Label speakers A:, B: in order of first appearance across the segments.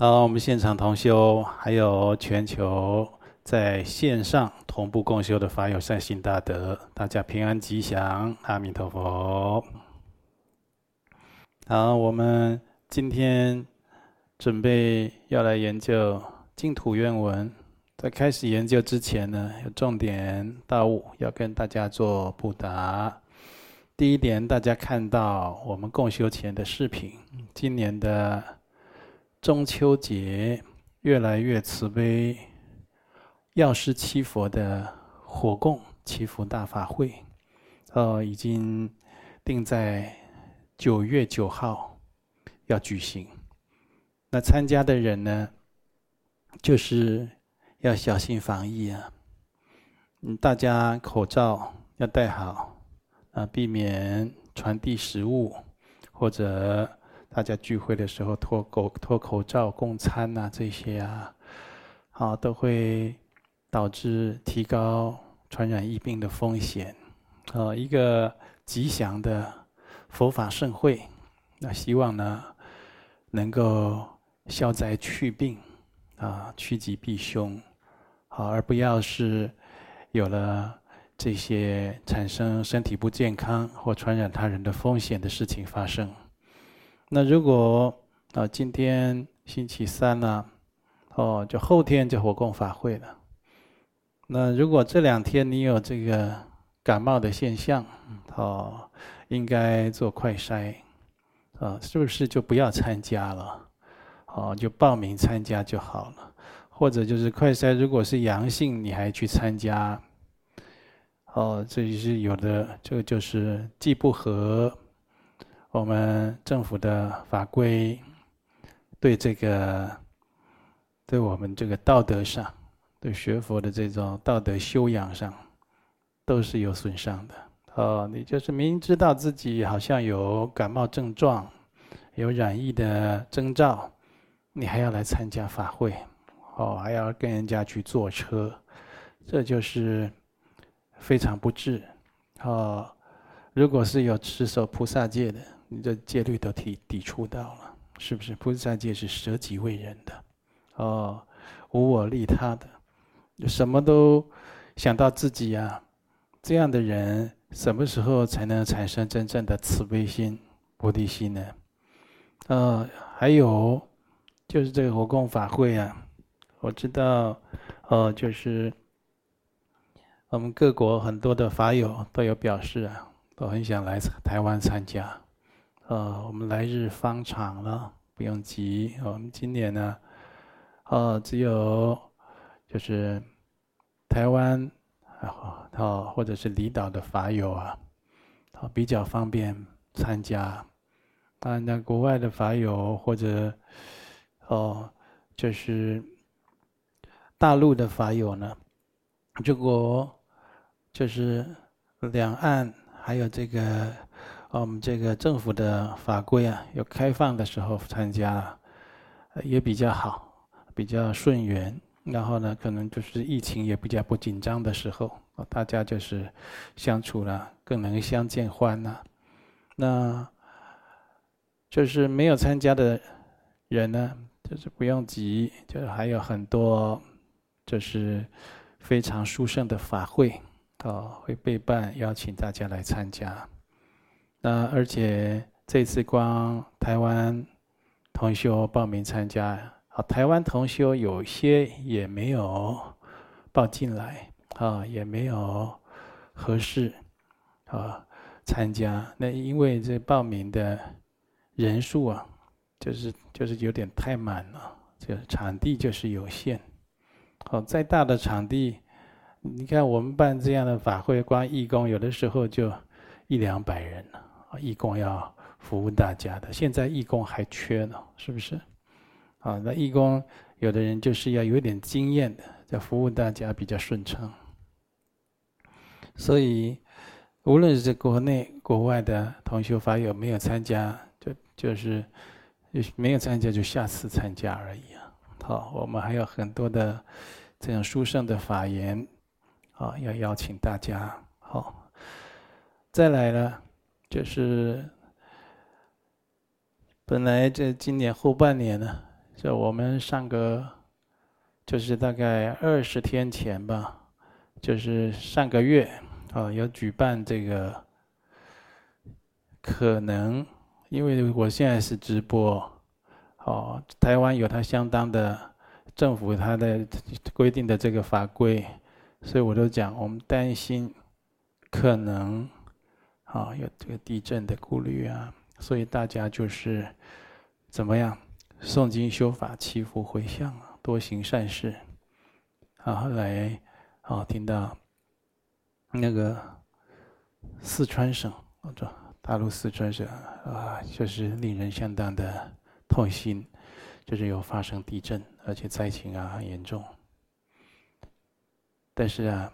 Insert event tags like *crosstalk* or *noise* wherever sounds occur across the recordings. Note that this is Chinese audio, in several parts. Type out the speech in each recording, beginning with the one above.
A: 好，我们现场同修，还有全球在线上同步共修的法友善心大德，大家平安吉祥，阿弥陀佛。好，我们今天准备要来研究净土愿文，在开始研究之前呢，有重点大物要跟大家做布达。第一点，大家看到我们共修前的视频，今年的。中秋节越来越慈悲，药师七佛的火供祈福大法会，呃，已经定在九月九号要举行。那参加的人呢，就是要小心防疫啊，嗯，大家口罩要戴好啊，避免传递食物或者。大家聚会的时候脱口脱口罩共餐呐，这些啊，好都会导致提高传染疫病的风险。呃，一个吉祥的佛法盛会，那希望呢能够消灾去病啊，趋吉避凶，好，而不要是有了这些产生身体不健康或传染他人的风险的事情发生。那如果啊，今天星期三呢，哦，就后天就火供法会了。那如果这两天你有这个感冒的现象，哦，应该做快筛，啊，是不是就不要参加了？哦，就报名参加就好了。或者就是快筛，如果是阳性，你还去参加，哦，这就是有的，这个就是既不合。我们政府的法规对这个，对我们这个道德上，对学佛的这种道德修养上，都是有损伤的。哦，你就是明知道自己好像有感冒症状，有染疫的征兆，你还要来参加法会，哦，还要跟人家去坐车，这就是非常不智。哦，如果是有持守菩萨戒的。你这戒律都抵抵触到了，是不是？菩萨戒是舍己为人的，哦，无我利他的，什么都想到自己呀、啊。这样的人什么时候才能产生真正的慈悲心、菩提心呢？呃，还有就是这个火供法会啊，我知道，哦，就是我们各国很多的法友都有表示啊，都很想来台湾参加。呃，我们来日方长了，不用急。我们今年呢，呃，只有就是台湾啊，或者是离岛的法友啊，啊比较方便参加。当然，那国外的法友或者哦，就是大陆的法友呢，如果就是两岸还有这个。我们这个政府的法规啊，有开放的时候参加，也比较好，比较顺缘。然后呢，可能就是疫情也比较不紧张的时候，大家就是相处了，更能相见欢呐。那就是没有参加的人呢，就是不用急，就是还有很多，就是非常殊胜的法会啊，会备办邀请大家来参加。那而且这次光台湾同修报名参加，啊，台湾同修有些也没有报进来，啊，也没有合适啊参加。那因为这报名的人数啊，就是就是有点太满了，这场地就是有限。好，再大的场地，你看我们办这样的法会，光义工有的时候就一两百人了。啊，义工要服务大家的，现在义工还缺呢，是不是？啊，那义工有的人就是要有点经验的，在服务大家比较顺畅。所以，无论是在国内、国外的同修法友没有参加，就就是没有参加，就下次参加而已啊。好，我们还有很多的这样殊胜的法言，啊，要邀请大家。好，再来了。就是本来这今年后半年呢，就我们上个，就是大概二十天前吧，就是上个月啊，有举办这个，可能因为我现在是直播，哦，台湾有它相当的政府它的规定的这个法规，所以我都讲，我们担心可能啊有这个地震的顾虑啊，所以大家就是怎么样？诵经修法，祈福回向，多行善事。啊，后来啊，听到那个四川省，啊大陆四川省啊，就是令人相当的痛心，就是有发生地震，而且灾情啊很严重。但是啊，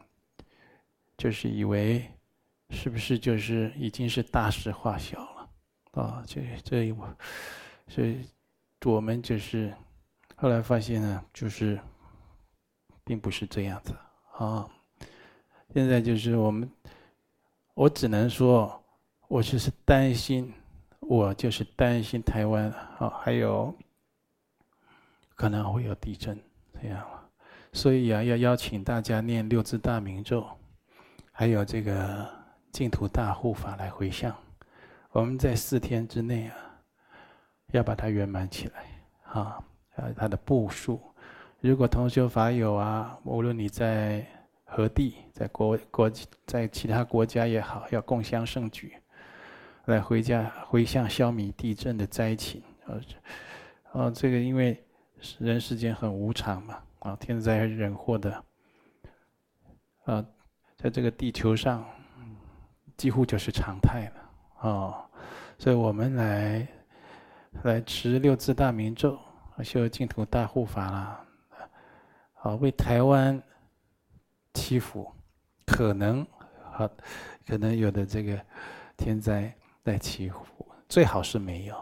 A: 就是以为是不是就是已经是大事化小了啊？这这我所以。我们就是后来发现呢，就是并不是这样子啊。现在就是我们，我只能说，我就是担心，我就是担心台湾啊，还有可能会有地震这样了。所以啊，要邀请大家念六字大明咒，还有这个净土大护法来回向。我们在四天之内啊。要把它圆满起来，啊，呃，它的步数。如果同修法友啊，无论你在何地，在国国在其他国家也好，要共襄盛举，来回家回向消弭地震的灾情。啊，啊，这个因为人世间很无常嘛，啊，天灾人祸的，啊，在这个地球上，几乎就是常态了，哦，所以我们来。来持六字大明咒，修净土大护法啦，好为台湾祈福，可能好，可能有的这个天灾来祈福，最好是没有，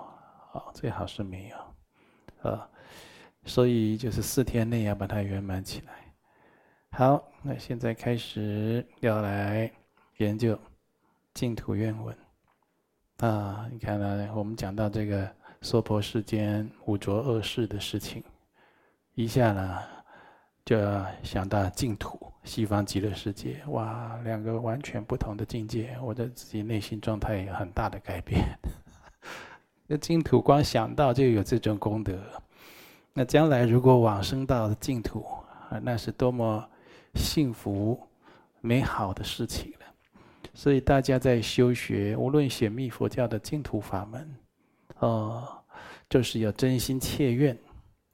A: 啊，最好是没有，啊，所以就是四天内要把它圆满起来。好，那现在开始要来研究净土愿文，啊，你看呢，我们讲到这个。娑婆世间五浊恶世的事情，一下呢就想到净土西方极乐世界，哇，两个完全不同的境界，我的自己内心状态有很大的改变。*laughs* 那净土光想到就有这种功德，那将来如果往生到净土，啊，那是多么幸福美好的事情。所以大家在修学，无论显密佛教的净土法门。哦，就是要真心切愿，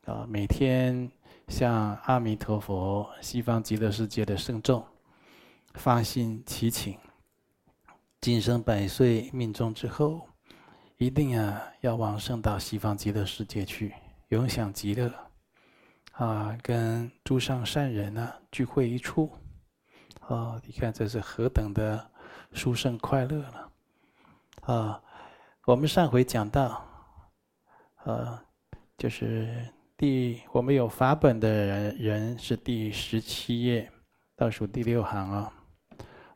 A: 啊，每天向阿弥陀佛、西方极乐世界的圣众发心祈请，今生百岁命中之后，一定啊要往生到西方极乐世界去，永享极乐，啊，跟诸上善人啊聚会一处，啊，你看这是何等的殊胜快乐了，啊。我们上回讲到，呃，就是第我们有法本的人人是第十七页倒数第六行啊，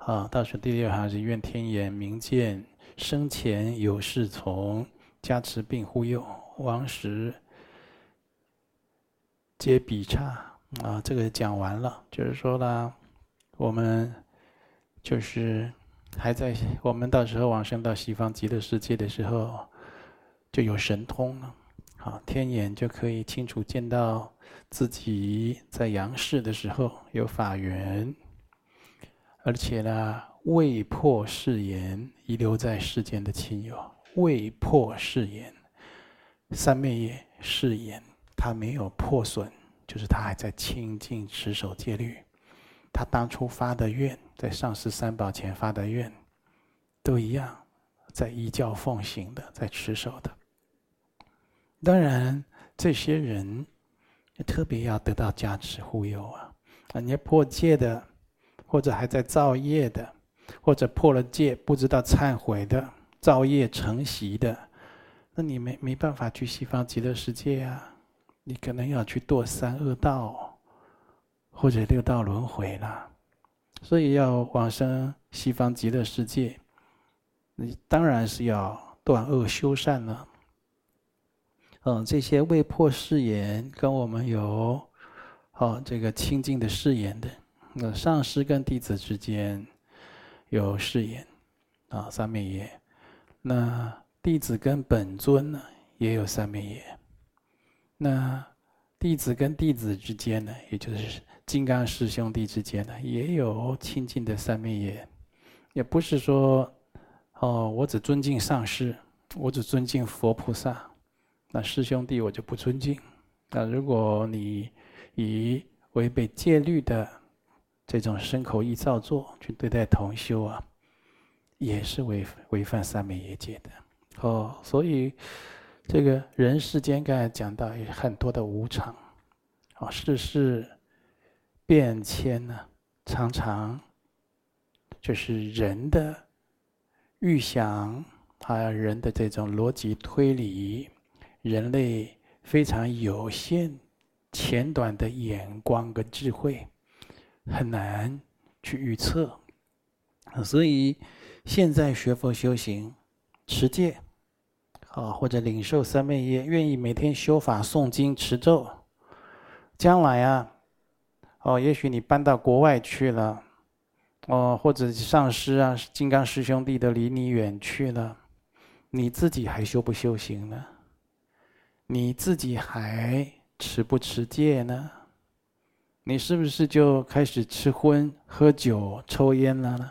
A: 啊，倒数第六行是愿天眼明见生前有侍从加持并护佑，亡时皆比差啊，这个讲完了，就是说呢，我们就是。还在我们到时候往生到西方极乐世界的时候，就有神通了，好，天眼就可以清楚见到自己在阳世的时候有法缘，而且呢，未破誓言遗留在世间的亲友，未破誓言，三昧耶誓言，他没有破损，就是他还在清净持守戒律。他当初发的愿，在上师三宝前发的愿，都一样，在依教奉行的，在持守的。当然，这些人特别要得到加持护佑啊！啊，你要破戒的，或者还在造业的，或者破了戒不知道忏悔的，造业成习的，那你没没办法去西方极乐世界啊！你可能要去堕三恶道。或者六道轮回了，所以要往生西方极乐世界，你当然是要断恶修善了。嗯，这些未破誓言跟我们有，哦，这个清净的誓言的，那上师跟弟子之间有誓言，啊，三昧耶。那弟子跟本尊呢，也有三昧耶。那弟子跟弟子之间呢，也就是金刚师兄弟之间呢，也有清净的三昧耶。也不是说，哦，我只尊敬上师，我只尊敬佛菩萨。那师兄弟我就不尊敬。那如果你以违背戒律的这种身口意造作去对待同修啊，也是违违反三昧耶戒的。哦，所以这个人世间刚才讲到有很多的无常，啊，世事变迁呢，常常就是人的预想，还有人的这种逻辑推理。人类非常有限、浅短的眼光跟智慧，很难去预测。所以，现在学佛修行、持戒，啊，或者领受三昧耶，愿意每天修法、诵经、持咒，将来啊，哦，也许你搬到国外去了，哦，或者上师啊、金刚师兄弟都离你远去了，你自己还修不修行呢？你自己还持不持戒呢？你是不是就开始吃荤、喝酒、抽烟了呢？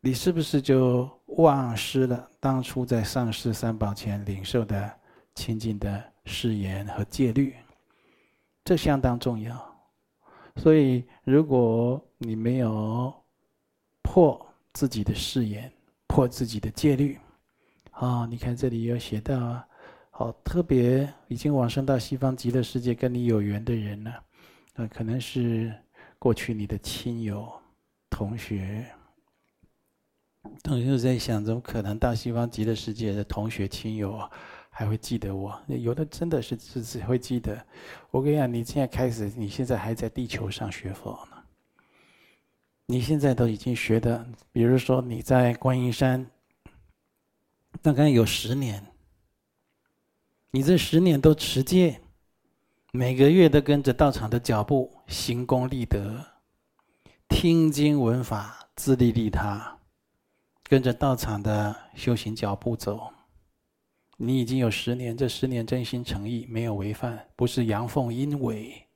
A: 你是不是就忘失了当初在上师三宝前领受的清净的誓言和戒律？这相当重要。所以，如果你没有破自己的誓言、破自己的戒律，啊，你看这里有写到啊。好，特别已经往生到西方极乐世界跟你有缘的人呢，呃，可能是过去你的亲友、同学。同学在想，怎么可能到西方极乐世界的同学、亲友，还会记得我？有的真的是只只会记得。我跟你讲，你现在开始，你现在还在地球上学佛呢。你现在都已经学的，比如说你在观音山，大概有十年。你这十年都持戒，每个月都跟着道场的脚步行功立德，听经闻法自利利他，跟着道场的修行脚步走。你已经有十年，这十年真心诚意，没有违犯，不是阳奉阴违，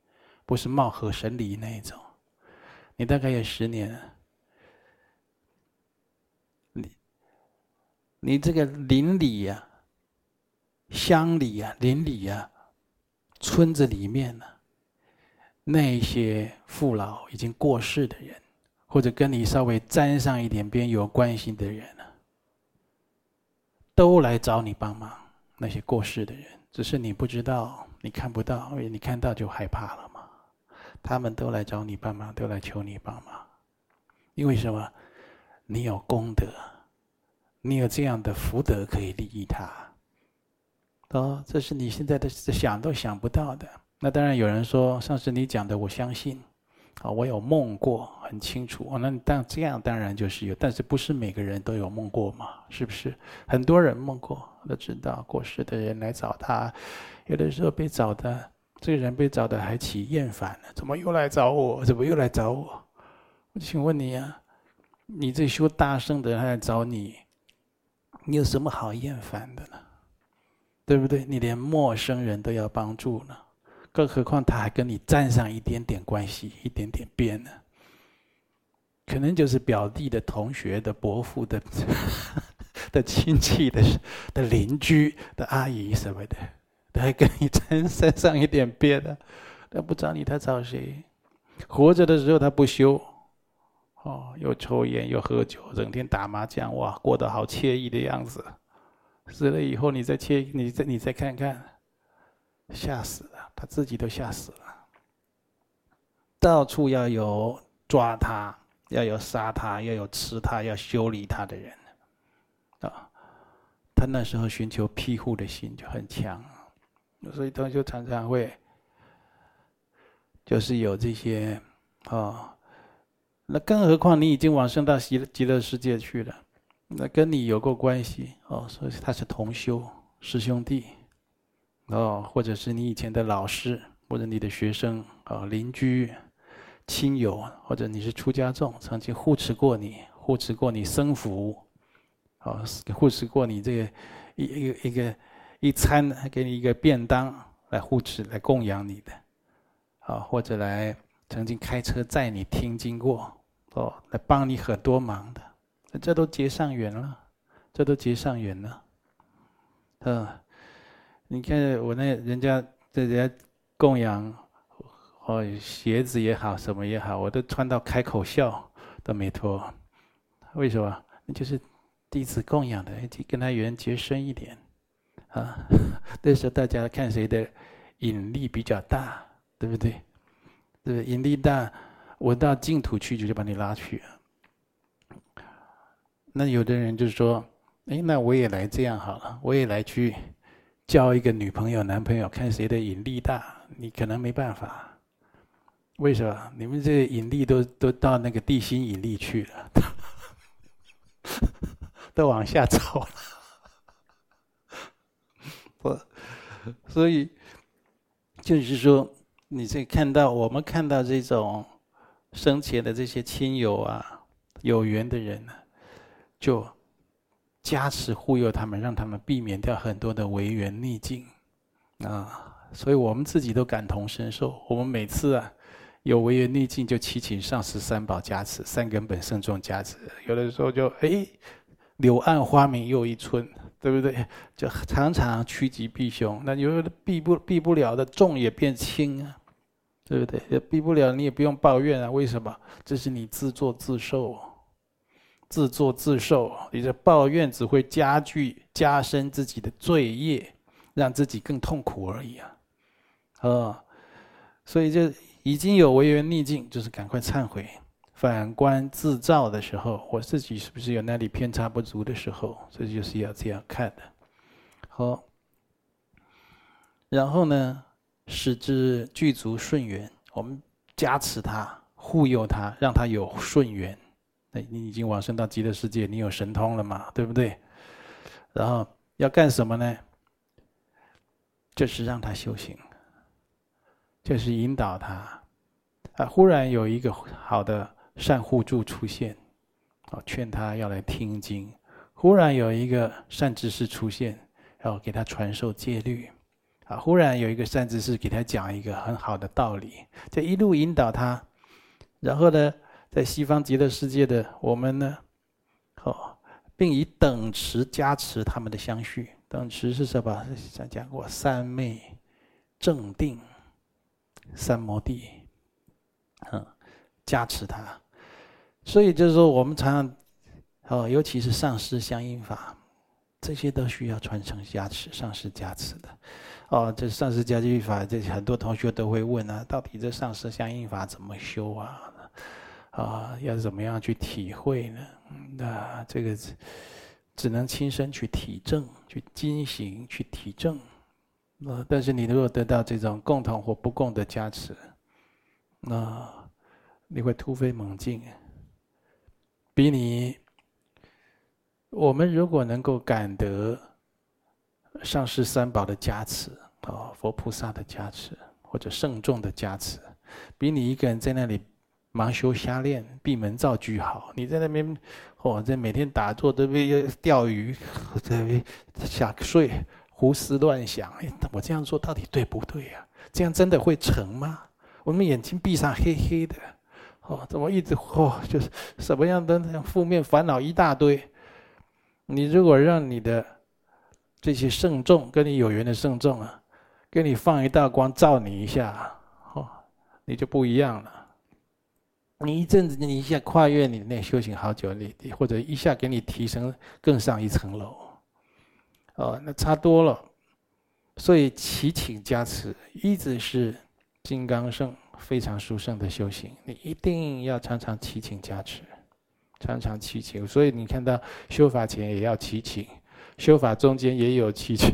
A: 不是貌合神离那一种。你大概有十年，你你这个邻里呀。乡里呀、啊、邻里呀、啊、村子里面呢、那些父老已经过世的人，或者跟你稍微沾上一点边有关系的人呢、都来找你帮忙。那些过世的人，只是你不知道，你看不到，因为你看到就害怕了嘛。他们都来找你帮忙，都来求你帮忙，因为什么？你有功德，你有这样的福德可以利益他。哦，这是你现在的想都想不到的。那当然有人说，上次你讲的我相信，啊，我有梦过，很清楚。哦，那当这样当然就是有，但是不是每个人都有梦过嘛？是不是？很多人梦过，都知道过世的人来找他，有的时候被找的，这个人被找的还起厌烦了，怎么又来找我？怎么又来找我？我请问你呀，你这修大圣的人还来找你，你有什么好厌烦的呢？对不对？你连陌生人都要帮助呢，更何况他还跟你沾上一点点关系、一点点边呢？可能就是表弟的同学的伯父的 *laughs* 的亲戚的的邻居的阿姨什么的，他还跟你沾沾上一点边的，他不找你，他找谁？活着的时候他不修，哦，又抽烟又喝酒，整天打麻将，哇，过得好惬意的样子。死了以后，你再切，你再你再看看，吓死，他自己都吓死了。到处要有抓他，要有杀他，要有吃他，要修理他的人，啊，他那时候寻求庇护的心就很强，所以他就常常会，就是有这些，啊，那更何况你已经往生到极极乐世界去了。那跟你有过关系哦，所以他是同修师兄弟，哦，或者是你以前的老师，或者你的学生啊、邻居、亲友，或者你是出家众，曾经护持过你，护持过你生福，啊，护持过你这个一一个一个一餐，给你一个便当来护持、来供养你的，啊，或者来曾经开车载你听经过，哦，来帮你很多忙的，这都结上缘了，这都结上缘了，嗯。你看我那人家在人家供养，哦，鞋子也好，什么也好，我都穿到开口笑都没脱。为什么？那就是弟子供养的，跟他缘结深一点啊。*laughs* 那时候大家看谁的引力比较大，对不对？对不对？引力大，我到净土去就就把你拉去。那有的人就说：“哎，那我也来这样好了，我也来去。”交一个女朋友、男朋友，看谁的引力大，你可能没办法。为什么？你们这个引力都都到那个地心引力去了，*laughs* 都往下走了。不，*laughs* 所以就是说，你这看到我们看到这种生前的这些亲友啊、有缘的人呢，就。加持护佑他们，让他们避免掉很多的违缘逆境，啊，所以我们自己都感同身受。我们每次啊有违缘逆境，就祈请上师三宝加持，三根本圣众加持。有的时候就哎，柳暗花明又一村，对不对？*laughs* 就常常趋吉避凶。那有的避不避不了的，重也变轻啊，对不对？也避不了，你也不用抱怨啊。为什么？这是你自作自受。自作自受，你的抱怨只会加剧、加深自己的罪业，让自己更痛苦而已啊！啊，所以就已经有违缘逆境，就是赶快忏悔，反观自照的时候，我自己是不是有那里偏差不足的时候？这就是要这样看的。好，然后呢，使之具足顺缘，我们加持他、护佑他，让他有顺缘。那你已经往生到极乐世界，你有神通了嘛？对不对？然后要干什么呢？就是让他修行，就是引导他。啊，忽然有一个好的善护助出现，啊，劝他要来听经。忽然有一个善知识出现，然后给他传授戒律。啊，忽然有一个善知识给他讲一个很好的道理，就一路引导他。然后呢？在西方极乐世界的我们呢，哦，并以等持加持他们的相续。等持是什么？讲讲过三昧、正定、三摩地，嗯，加持他。所以就是说，我们常常哦，尤其是上师相应法，这些都需要传承加持，上师加持的。哦，这上师加持法，这很多同学都会问啊，到底这上师相应法怎么修啊？啊，要怎么样去体会呢？那这个只能亲身去体证、去经行、去体证。那但是你如果得到这种共同或不共的加持，那你会突飞猛进。比你，我们如果能够感得上师三宝的加持，啊，佛菩萨的加持，或者圣众的加持，比你一个人在那里。盲修瞎练，闭门造句好。你在那边，哦，在每天打坐，这边钓鱼，*laughs* 这边想睡，胡思乱想。哎，我这样做到底对不对呀、啊？这样真的会成吗？我们眼睛闭上，黑黑的，哦，怎么一直哦，就是什么样的负面烦恼一大堆。你如果让你的这些圣众跟你有缘的圣众啊，给你放一道光照你一下，哦，你就不一样了。你一阵子，你一下跨越你那修行好久，你或者一下给你提升更上一层楼，哦，那差多了。所以祈请加持一直是金刚圣非常殊胜的修行，你一定要常常祈请加持，常常祈请。所以你看到修法前也要祈请，修法中间也有祈请，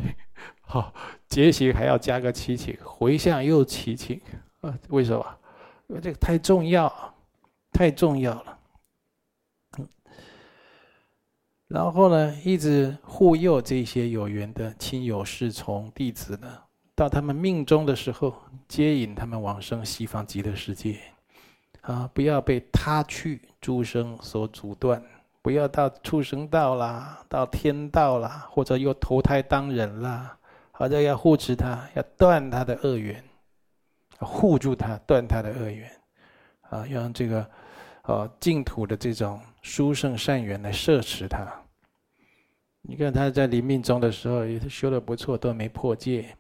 A: 好，*laughs* 结行还要加个祈请，回向又祈请，啊，为什么？因为这个太重要。太重要了，然后呢，一直护佑这些有缘的亲友、侍从、弟子呢，到他们命终的时候，接引他们往生西方极乐世界，啊，不要被他去诸生所阻断，不要到畜生道啦，到天道啦，或者又投胎当人啦，或者要护持他，要断他的恶缘，护住他，断他的恶缘，啊，要用这个，呃，净土的这种殊胜善缘来摄持他。你看他在临命终的时候也是修的不错，都没破戒，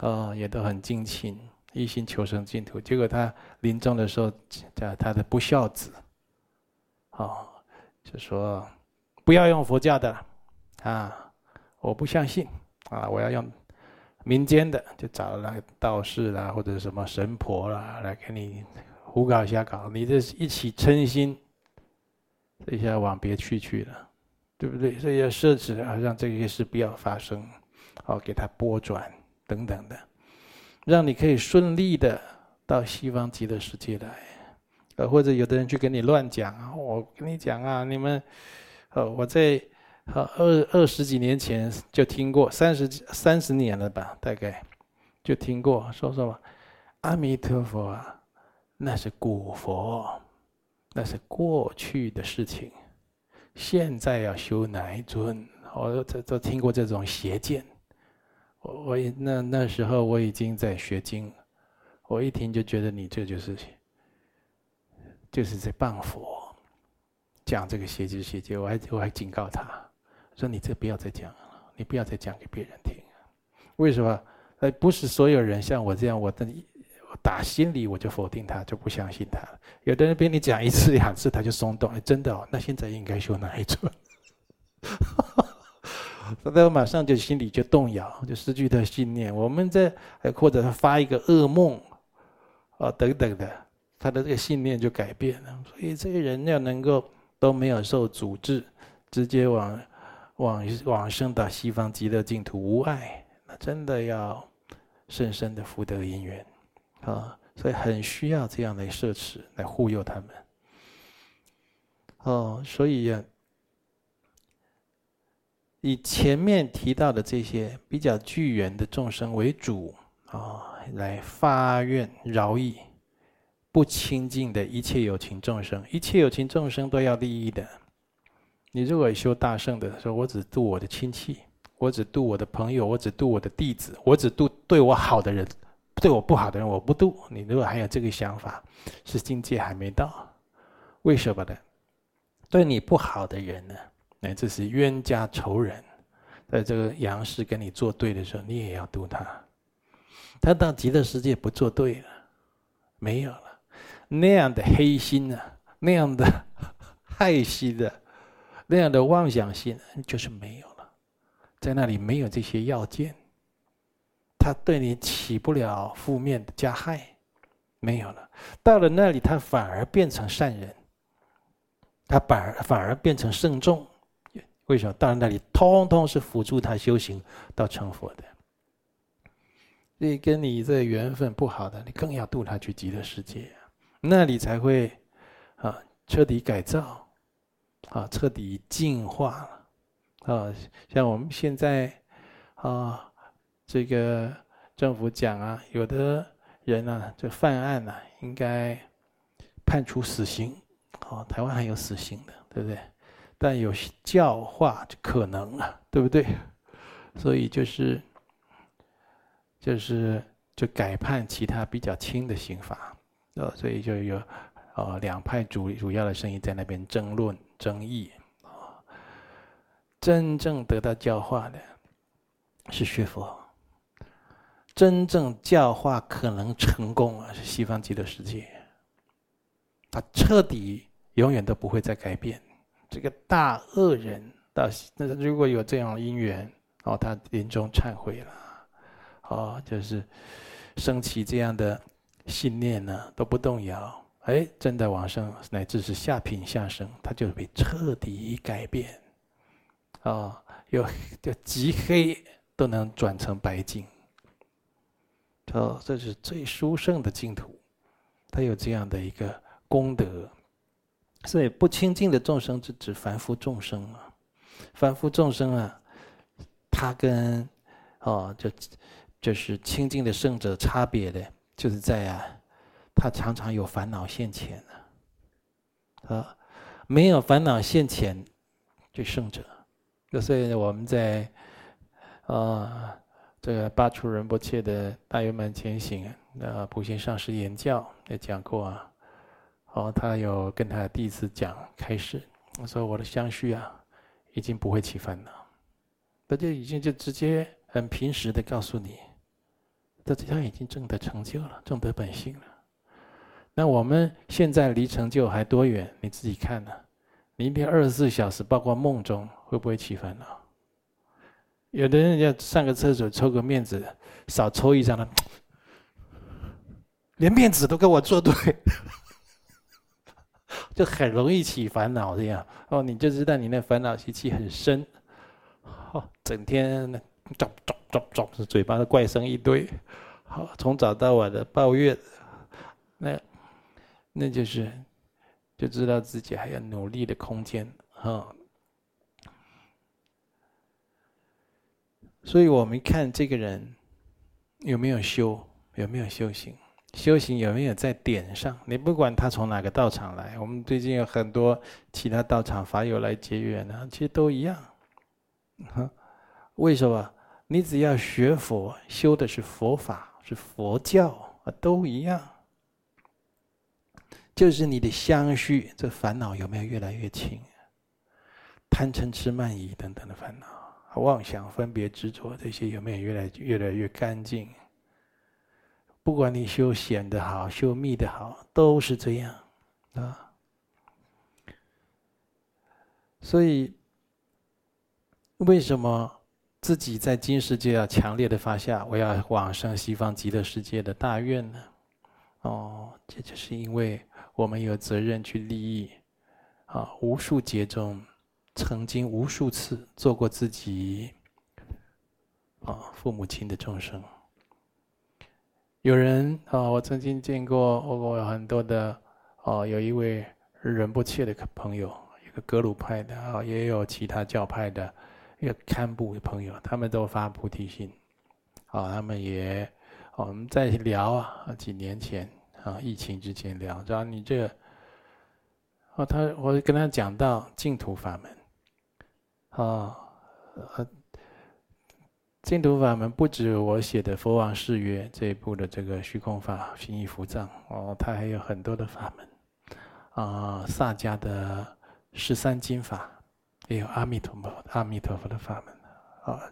A: 哦，也都很精勤，一心求生净土。结果他临终的时候，叫他的不孝子，哦，就说不要用佛教的，啊，我不相信，啊，我要用民间的，就找了道士啦，或者什么神婆啦，来给你胡搞瞎搞，你这一起嗔心，这下往别去去了。对不对？所以要设置啊，让这些事不要发生，好，给它拨转等等的，让你可以顺利的到西方极乐世界来。呃，或者有的人去跟你乱讲啊，我跟你讲啊，你们，呃，我在呃二二十几年前就听过，三十三十年了吧，大概就听过，说什么阿弥陀佛啊，那是古佛，那是过去的事情。现在要修哪一尊？我都都听过这种邪见。我我也那那时候我已经在学经，我一听就觉得你这就是就是在谤佛，讲这个邪知邪见。我还我还警告他，说你这不要再讲了，你不要再讲给别人听。为什么？呃，不是所有人像我这样，我的。打心里我就否定他，就不相信他。有的人被你讲一次两次，他就松动。哎，真的哦，那现在应该修哪一尊？*laughs* 他马上就心里就动摇，就失去他信念。我们在或者他发一个噩梦啊等等的，他的这个信念就改变了。所以这个人要能够都没有受阻滞，直接往往往生到西方极乐净土无碍，那真的要深深的福德因缘。啊，所以很需要这样来摄持，来护佑他们。哦，所以呀，以前面提到的这些比较具缘的众生为主啊，来发愿饶益不清净的一切有情众生。一切有情众生都要利益的。你如果修大圣的说，我只度我的亲戚，我只度我的朋友，我只度我的弟子，我只度对我好的人。对我不好的人，我不度。你如果还有这个想法，是境界还没到。为什么呢？对你不好的人呢？那这是冤家仇人，在这个阳世跟你作对的时候，你也要度他。他到极乐世界不作对了，没有了。那样的黑心啊，那样的 *laughs* 害心的，那样的妄想心，就是没有了。在那里没有这些要件。他对你起不了负面的加害，没有了。到了那里，他反而变成善人，他反而反而变成圣众。为什么？到了那里，通通是辅助他修行到成佛的。所以跟你这缘分不好的，你更要渡他去极乐世界，那里才会啊彻底改造，啊彻底净化了。啊，像我们现在啊。这个政府讲啊，有的人啊，这犯案啊，应该判处死刑。哦，台湾还有死刑的，对不对？但有教化就可能啊，对不对？所以就是就是就改判其他比较轻的刑罚。呃，所以就有呃两派主主要的声音在那边争论争议。啊，真正得到教化的是学佛。真正教化可能成功啊，是西方极乐世界。他彻底永远都不会再改变。这个大恶人到那如果有这样的因缘，哦，他临终忏悔了，哦，就是升起这样的信念呢，都不动摇。哎，真的往生乃至是下品下生，他就被彻底改变。哦，有就极黑都能转成白净。哦，这是最殊胜的净土，它有这样的一个功德，所以不清净的众生是指凡夫众生啊，凡夫众生啊，他跟哦就
B: 就是清净的圣者差别的，就是在啊，他常常有烦恼现前啊，啊，没有烦恼现前就圣者。所以我们在啊，这个巴楚仁波切的《大圆满前行》啊，普贤上师言教也讲过啊。哦，他有跟他的弟子讲开示，我说我的相续啊，已经不会起烦恼，他就已经就直接很平实的告诉你，这他已经证得成就了，证得本性了。那我们现在离成就还多远？你自己看呢、啊？你一天二十四小时，包括梦中，会不会起烦恼？有的人要上个厕所，抽个面子，少抽一张了，*tsk* 连面子都跟我作对。*laughs* 就很容易起烦恼，这样哦，你就知道你那烦恼习气很深，哦，整天啧啧啧啧，嘴巴的怪声一堆，好，从早到晚的抱怨，那那就是就知道自己还有努力的空间啊。所以我们看这个人有没有修，有没有修行。修行有没有在点上？你不管他从哪个道场来，我们最近有很多其他道场法友来结缘呢，其实都一样。为什么？你只要学佛，修的是佛法，是佛教啊，都一样。就是你的相续，这烦恼有没有越来越轻？贪嗔痴慢疑等等的烦恼，妄想分别执着这些有没有越来越来越干净？不管你修显的好，修密的好，都是这样啊。所以，为什么自己在今世界要强烈的发下我要往生西方极乐世界的大愿呢？哦，这就是因为我们有责任去利益啊，无数劫中曾经无数次做过自己啊父母亲的众生。有人啊，我曾经见过，我我有很多的哦，有一位仁不切的朋友，一个格鲁派的啊，也有其他教派的一个堪布的朋友，他们都发菩提心，啊，他们也我们在聊啊，几年前啊，疫情之前聊，然后你这个，哦，他我跟他讲到净土法门，啊，净土法门不止我写的《佛王誓约》这一部的这个虚空法行义伏藏哦，它还有很多的法门啊，萨迦的十三经法，也有阿弥陀佛阿弥陀佛的法门啊，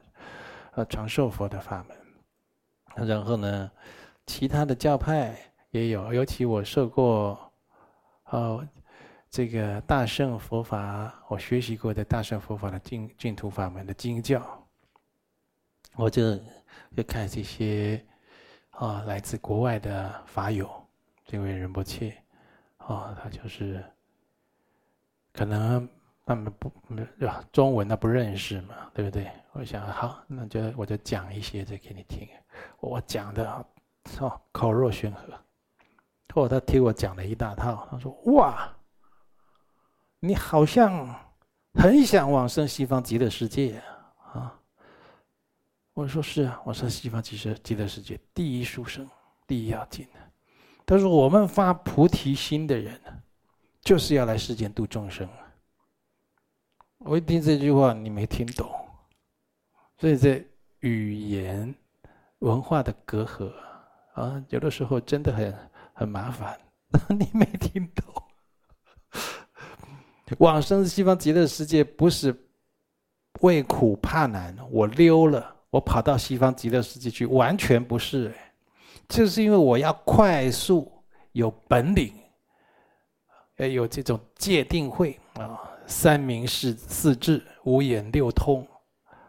B: 呃，长寿佛的法门。然后呢，其他的教派也有，尤其我受过哦，这个大乘佛法，我学习过的大乘佛法的净净土法门的经教。我就就看这些啊，来自国外的法友，这位仁波切，啊，他就是可能他们不对吧中文他不认识嘛，对不对？我想好，那就我就讲一些这给你听。我讲的哦，口若悬河。后来他听我讲了一大套，他说：“哇，你好像很想往生西方极乐世界啊。”我说是啊，我说西方极乐极乐世界第一殊胜，第一要紧的。他说我们发菩提心的人，就是要来世间度众生。我一听这句话，你没听懂，所以这语言文化的隔阂啊，有的时候真的很很麻烦。*laughs* 你没听懂，往生西方极乐世界不是为苦怕难，我溜了。我跑到西方极乐世界去，完全不是，就是因为我要快速有本领，要有这种戒定慧啊，三明四四智、五眼六通，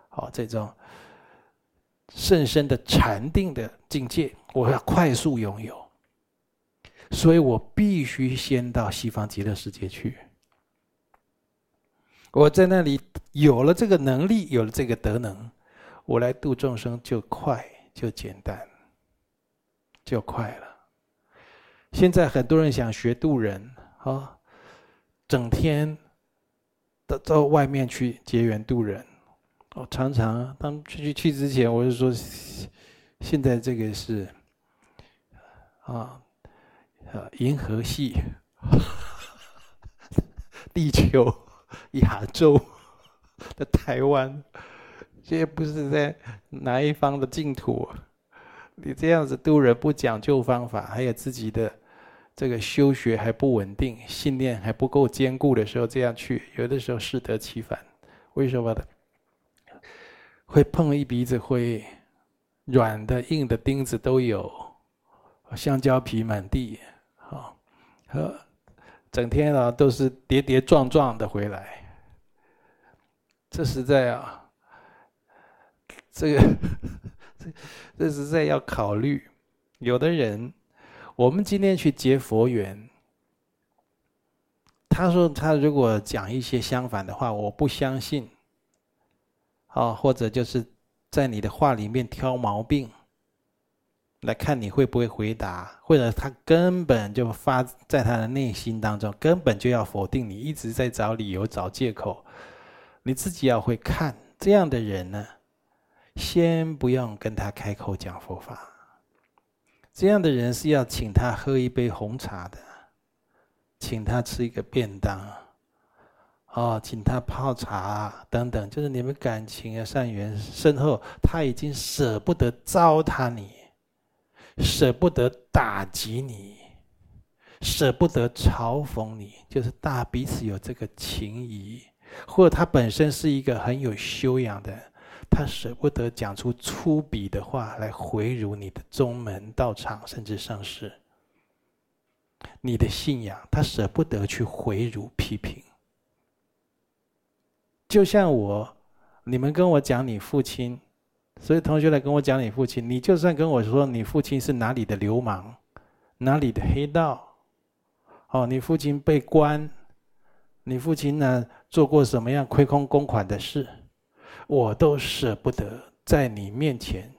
B: 好，这种甚深的禅定的境界，我要快速拥有，所以我必须先到西方极乐世界去。我在那里有了这个能力，有了这个德能。我来度众生就快就简单，就快了。现在很多人想学度人啊，整天到到外面去结缘度人。我常常当去去之前，我就说，现在这个是啊，呃，银河系、*laughs* 地球、亚洲 *laughs* 的台湾，这些不是在哪一方的净土？你这样子度人不讲究方法，还有自己的这个修学还不稳定，信念还不够坚固的时候，这样去，有的时候适得其反。为什么呢？会碰一鼻子灰，软的、硬的钉子都有，香蕉皮满地，啊，和整天啊都是跌跌撞撞的回来。这实在啊，这个。*laughs* 这这实在要考虑，有的人，我们今天去结佛缘，他说他如果讲一些相反的话，我不相信，啊，或者就是在你的话里面挑毛病，来看你会不会回答，或者他根本就发在他的内心当中，根本就要否定你，一直在找理由、找借口，你自己要会看这样的人呢。先不用跟他开口讲佛法，这样的人是要请他喝一杯红茶的，请他吃一个便当，哦，请他泡茶等等，就是你们感情啊善缘深厚，他已经舍不得糟蹋你，舍不得打击你，舍不得嘲讽你，就是大彼此有这个情谊，或者他本身是一个很有修养的。他舍不得讲出粗鄙的话来回辱你的宗门道场，甚至上师。你的信仰，他舍不得去回辱批评。就像我，你们跟我讲你父亲，所以同学来跟我讲你父亲，你就算跟我说你父亲是哪里的流氓，哪里的黑道，哦，你父亲被关，你父亲呢做过什么样亏空公款的事？我都舍不得在你面前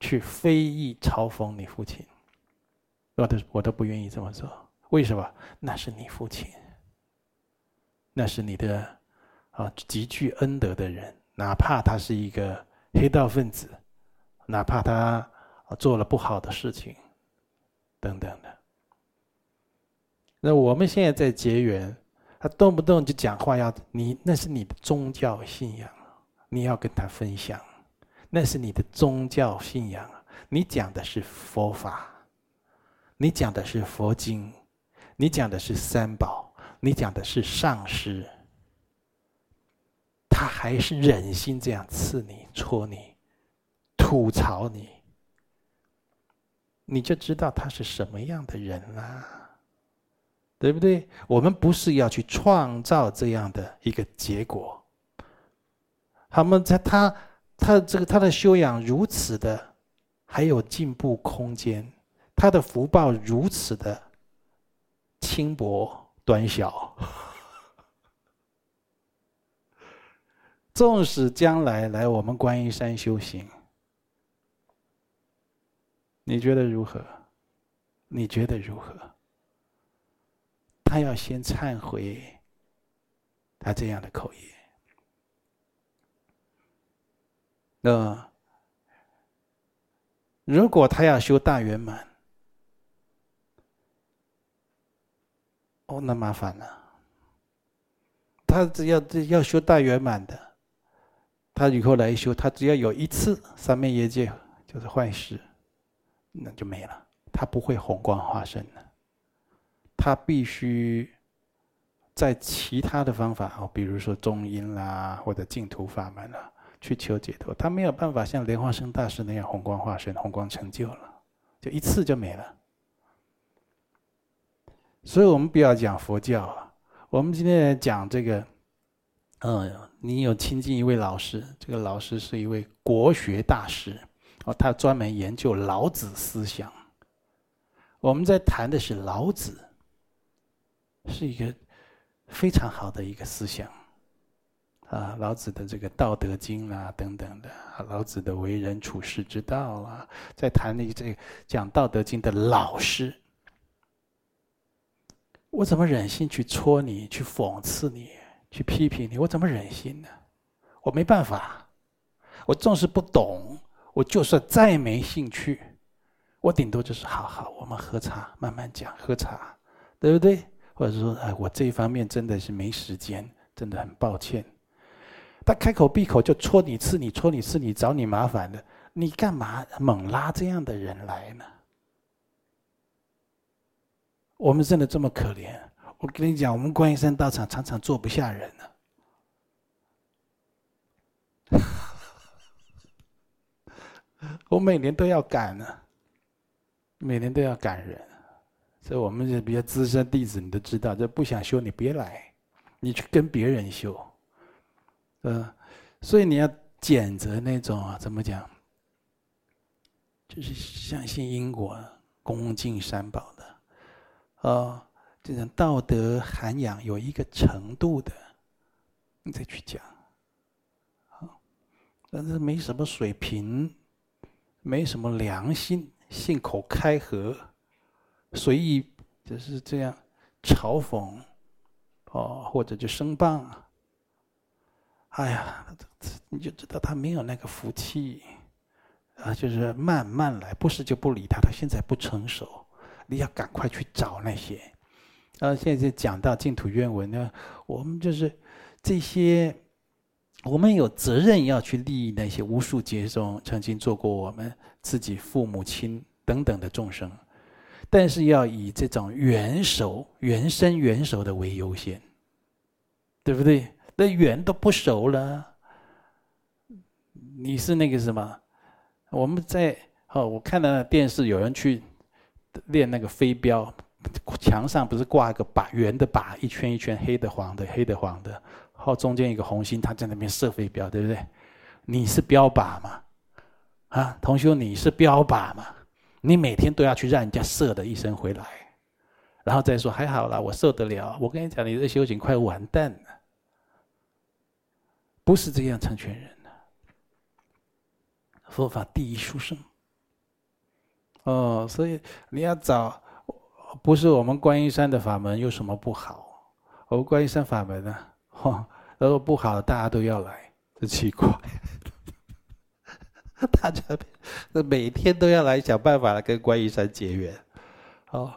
B: 去非议嘲讽你父亲，我都我都不愿意这么做。为什么？那是你父亲，那是你的啊极具恩德的人，哪怕他是一个黑道分子，哪怕他做了不好的事情，等等的。那我们现在在结缘，他动不动就讲话要你，那是你的宗教信仰。你要跟他分享，那是你的宗教信仰。你讲的是佛法，你讲的是佛经，你讲的是三宝，你讲的是上师。他还是忍心这样刺你、戳你、吐槽你，你就知道他是什么样的人啦，对不对？我们不是要去创造这样的一个结果。他们在他他这个他的修养如此的还有进步空间，他的福报如此的轻薄短小，纵使将来来我们观音山修行，你觉得如何？你觉得如何？他要先忏悔他这样的口业。那如果他要修大圆满，哦，那麻烦了。他只要要修大圆满的，他以后来修，他只要有一次三昧业界就是坏事，那就没了。他不会弘光化身的，他必须在其他的方法哦，比如说中阴啦，或者净土法门啦。去求解脱，他没有办法像莲花生大师那样弘光化身、弘光成就了，就一次就没了。所以我们不要讲佛教啊，我们今天讲这个，嗯，你有亲近一位老师，这个老师是一位国学大师，哦，他专门研究老子思想。我们在谈的是老子，是一个非常好的一个思想。啊，老子的这个《道德经》啊，等等的，老子的为人处世之道啊，在谈那这讲《道德经》的老师，我怎么忍心去戳你、去讽刺你、去批评你？我怎么忍心呢？我没办法，我纵使不懂，我就算再没兴趣，我顶多就是好好，我们喝茶，慢慢讲，喝茶，对不对？或者说，哎，我这一方面真的是没时间，真的很抱歉。他开口闭口就戳你、刺你、戳你、刺你，找你麻烦的，你干嘛猛拉这样的人来呢？我们真的这么可怜？我跟你讲，我们观音山道场常常坐不下人呢。*laughs* 我每年都要赶呢，每年都要赶人，所以我们这比较资深弟子，你都知道，这不想修你别来，你去跟别人修。嗯，所以你要拣择那种啊，怎么讲？就是相信因果、恭敬三宝的，哦，这种道德涵养有一个程度的，你再去讲。好，但是没什么水平，没什么良心，信口开河，随意就是这样嘲讽，哦，或者就升棒。哎呀，你就知道他没有那个福气，啊，就是慢慢来，不是就不理他，他现在不成熟，你要赶快去找那些。啊，现在讲到净土愿文呢，我们就是这些，我们有责任要去利益那些无数劫中曾经做过我们自己父母亲等等的众生，但是要以这种缘熟、缘深、缘熟的为优先，对不对？那缘都不熟了，你是那个什么？我们在哦，我看到电视有人去练那个飞镖，墙上不是挂一个靶，圆的靶，一圈一圈，黑的黄的，黑的黄的，后中间一个红心，他在那边射飞镖，对不对？你是标靶吗？啊，同学，你是标靶吗？你每天都要去让人家射的一声回来，然后再说还好啦，我受得了。我跟你讲，你这修行快完蛋了。不是这样成全人的，佛法第一殊胜。哦，所以你要找，不是我们观音山的法门有什么不好？我们观音山法门呢？哈，如果不好，大家都要来，这奇怪。*laughs* 大家每天都要来想办法来跟观音山结缘，哦，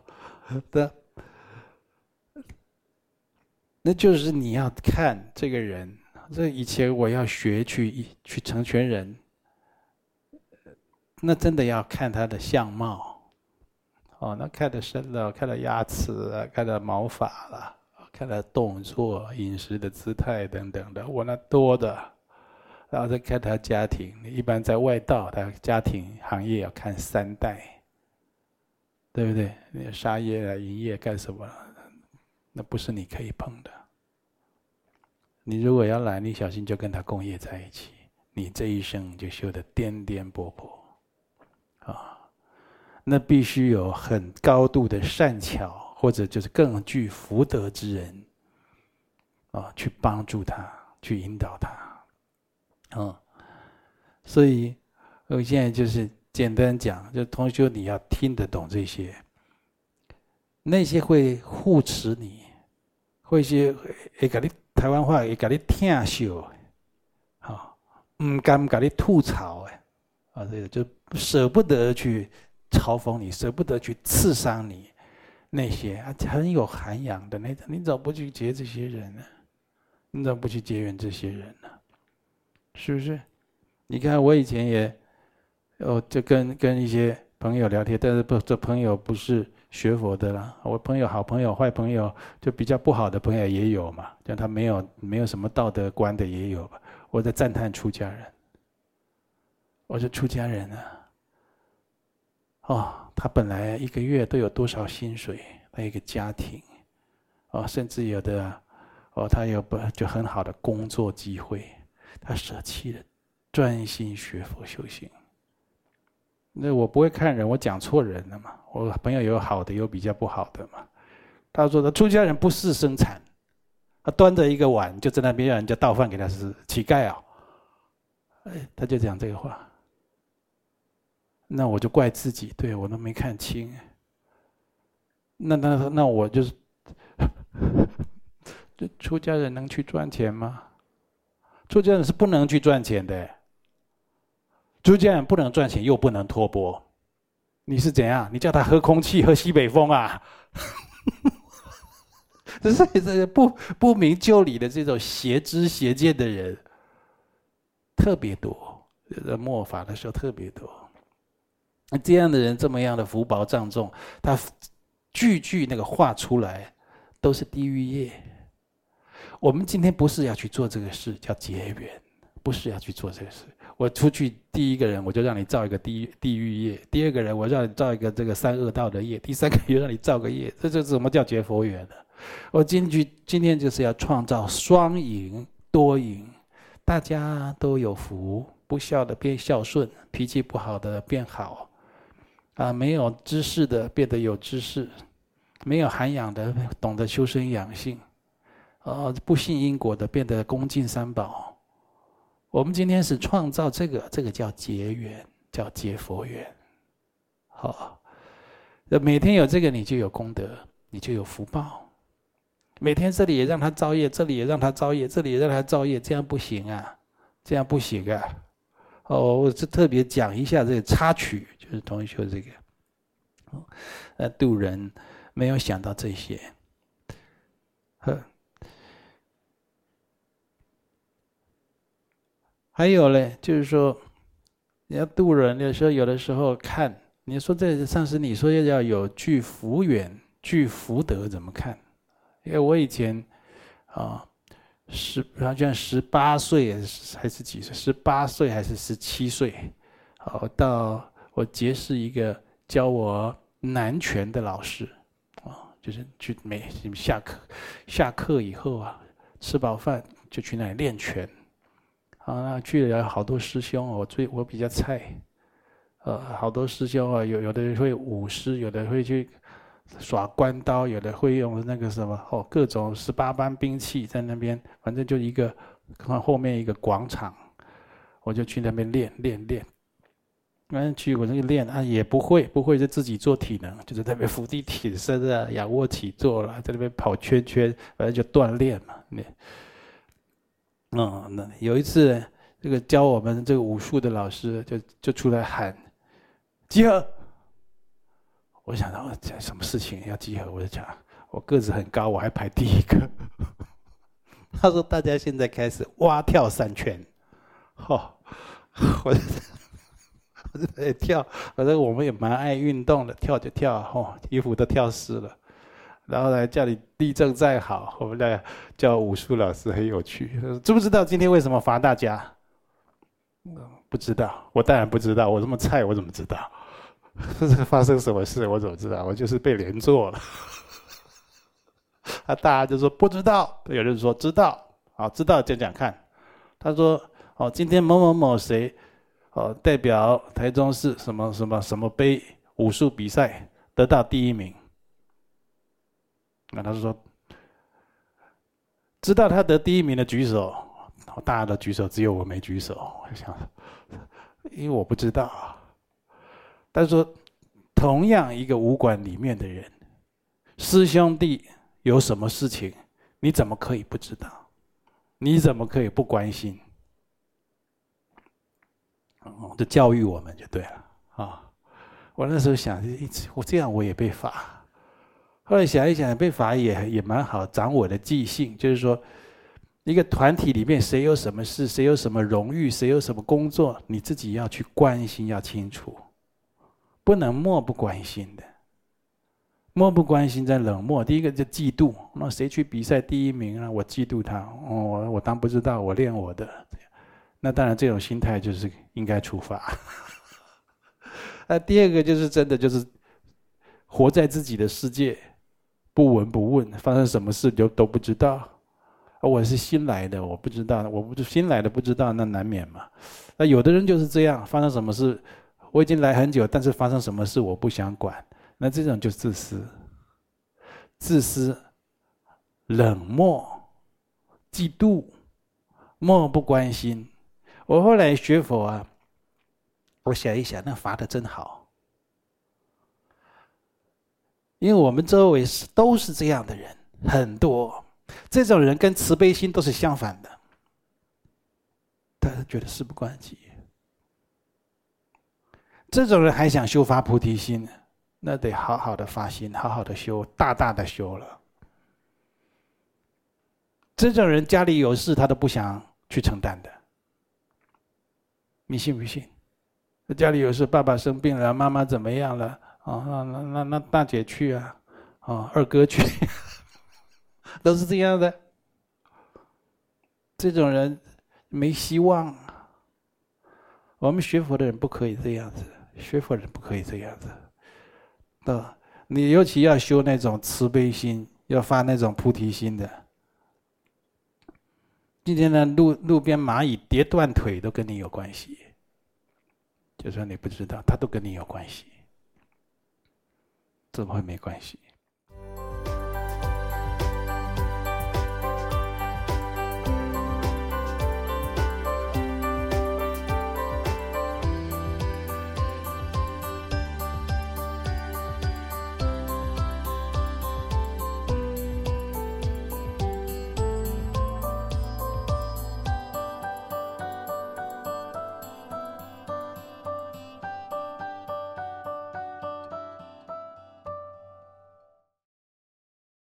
B: 的，那就是你要看这个人。这以前我要学去去成全人，那真的要看他的相貌，哦，那看得深了，看到牙齿，看到毛发了，看到动作、饮食的姿态等等的，我那多的，然后再看他家庭，一般在外道，他家庭行业要看三代，对不对？那杀业啊、营业干什么？那不是你可以碰的。你如果要来，你小心就跟他共业在一起，你这一生就修得颠颠簸簸，那必须有很高度的善巧，或者就是更具福德之人，啊，去帮助他，去引导他，啊，所以我现在就是简单讲，就同学你要听得懂这些，那些会护持你，会些会给你。台湾话也给你听笑，好，唔敢给你吐槽哎，啊，这个就舍不得去嘲讽你，舍不得去刺伤你，那些啊很有涵养的那种，你怎么不去结这些人呢？你怎么不去结缘这些人呢？是不是？你看我以前也，哦，就跟跟一些朋友聊天，但是不，这朋友不是。学佛的啦，我朋友好朋友、坏朋友，就比较不好的朋友也有嘛。像他没有没有什么道德观的也有吧。我在赞叹出家人，我说出家人啊，哦，他本来一个月都有多少薪水，他一个家庭，哦，甚至有的，哦，他有不就很好的工作机会，他舍弃了，专心学佛修行。那我不会看人，我讲错人了嘛？我朋友有好的，有比较不好的嘛。他说的出家人不事生产，他端着一个碗就在那边让人家倒饭给他吃，乞丐啊！哎，他就讲这个话。那我就怪自己，对我都没看清。那那那我就是，这出家人能去赚钱吗？出家人是不能去赚钱的。
A: 出家人不能赚钱，又不能托钵，你是怎样？你叫他喝空气，喝西北风啊？*laughs* 这是这不不明就里的这种邪知邪见的人特别多，在末法的时候特别多。那这样的人这么样的福报障重，他句句那个话出来都是地狱业。我们今天不是要去做这个事，叫结缘，不是要去做这个事。我出去第一个人，我就让你造一个地地狱业；第二个人，我让你造一个这个三恶道的业；第三个又让你造个业。这就是什么叫结佛缘呢？我今去今天就是要创造双赢多赢，大家都有福，不孝的变孝顺，脾气不好的变好，啊，没有知识的变得有知识，没有涵养的懂得修身养性。啊，不信因果的变得恭敬三宝。我们今天是创造这个，这个叫结缘，叫结佛缘。好，那每天有这个，你就有功德，你就有福报。每天这里也让他造业，这里也让他造业，这里也让他造业，这样不行啊，这样不行啊。哦，我是特别讲一下这个插曲，就是同学这个，呃，渡人没有想到这些，呵。还有嘞，就是说，你要渡人，有时候有的时候看，你说这上师，你说要要有聚福缘、聚福德，怎么看？因为我以前啊，十好像十八岁还是几岁？十八岁还是十七岁？好，到我结识一个教我南拳的老师，啊，就是去每下课下课以后啊，吃饱饭就去那里练拳。啊，去了好多师兄，我最我比较菜，呃，好多师兄啊，有有的人会舞狮，有的会去耍关刀，有的会用那个什么哦，各种十八般兵器在那边，反正就一个看后面一个广场，我就去那边练练练。反正去我那个练啊，也不会不会就自己做体能，就是在那边伏地挺身啊，仰卧起坐了，在那边跑圈圈，反正就锻炼嘛，练。嗯，那有一次，这个教我们这个武术的老师就就出来喊集合。我想到讲什么事情要集合，我就讲我个子很高，我还排第一个。*laughs* 他说大家现在开始蛙跳三圈，哦，*laughs* 我 *laughs* 在跳，反正我们也蛮爱运动的，跳就跳，哦，衣服都跳湿了。然后来叫你立正站好，我们来叫武术老师很有趣，知不知道今天为什么罚大家？不知道，我当然不知道，我这么菜，我怎么知道？*laughs* 发生什么事，我怎么知道？我就是被连坐了。*laughs* 啊，大家就说不知道，有人说知道，好，知道讲讲看。他说，哦，今天某某某谁，哦，代表台中市什么什么什么杯武术比赛得到第一名。那他说：“知道他得第一名的举手，大家都举手，只有我没举手。我想，因为我不知道。他说，同样一个武馆里面的人，师兄弟有什么事情，你怎么可以不知道？你怎么可以不关心？就教育我们就对了啊！我那时候想，一直我这样我也被罚。”后来想一想，被罚也也蛮好，长我的记性。就是说，一个团体里面谁有什么事，谁有什么荣誉，谁有什么工作，你自己要去关心，要清楚，不能漠不关心的。漠不关心在冷漠。第一个就嫉妒，那谁去比赛第一名啊？我嫉妒他，哦，我我当不知道，我练我的。那当然，这种心态就是应该处罚。*laughs* 那第二个就是真的就是活在自己的世界。不闻不问，发生什么事就都不知道。我是新来的，我不知道。我不新来的不知道，那难免嘛。那有的人就是这样，发生什么事，我已经来很久，但是发生什么事我不想管。那这种就自私，自私、冷漠、嫉妒、漠不关心。我后来学佛啊，我想一想，那罚的真好。因为我们周围是都是这样的人，很多这种人跟慈悲心都是相反的，他觉得事不关己，这种人还想修发菩提心，那得好好的发心，好好的修，大大的修了。这种人家里有事，他都不想去承担的。你信不信？家里有事，爸爸生病了，妈妈怎么样了？啊，那那那那大姐去啊，啊，二哥去，*laughs* 都是这样的。这种人没希望。我们学佛的人不可以这样子，学佛人不可以这样子。啊，你尤其要修那种慈悲心，要发那种菩提心的。今天呢，路路边蚂蚁跌断腿都跟你有关系，就算你不知道，它都跟你有关系，怎么会没关系？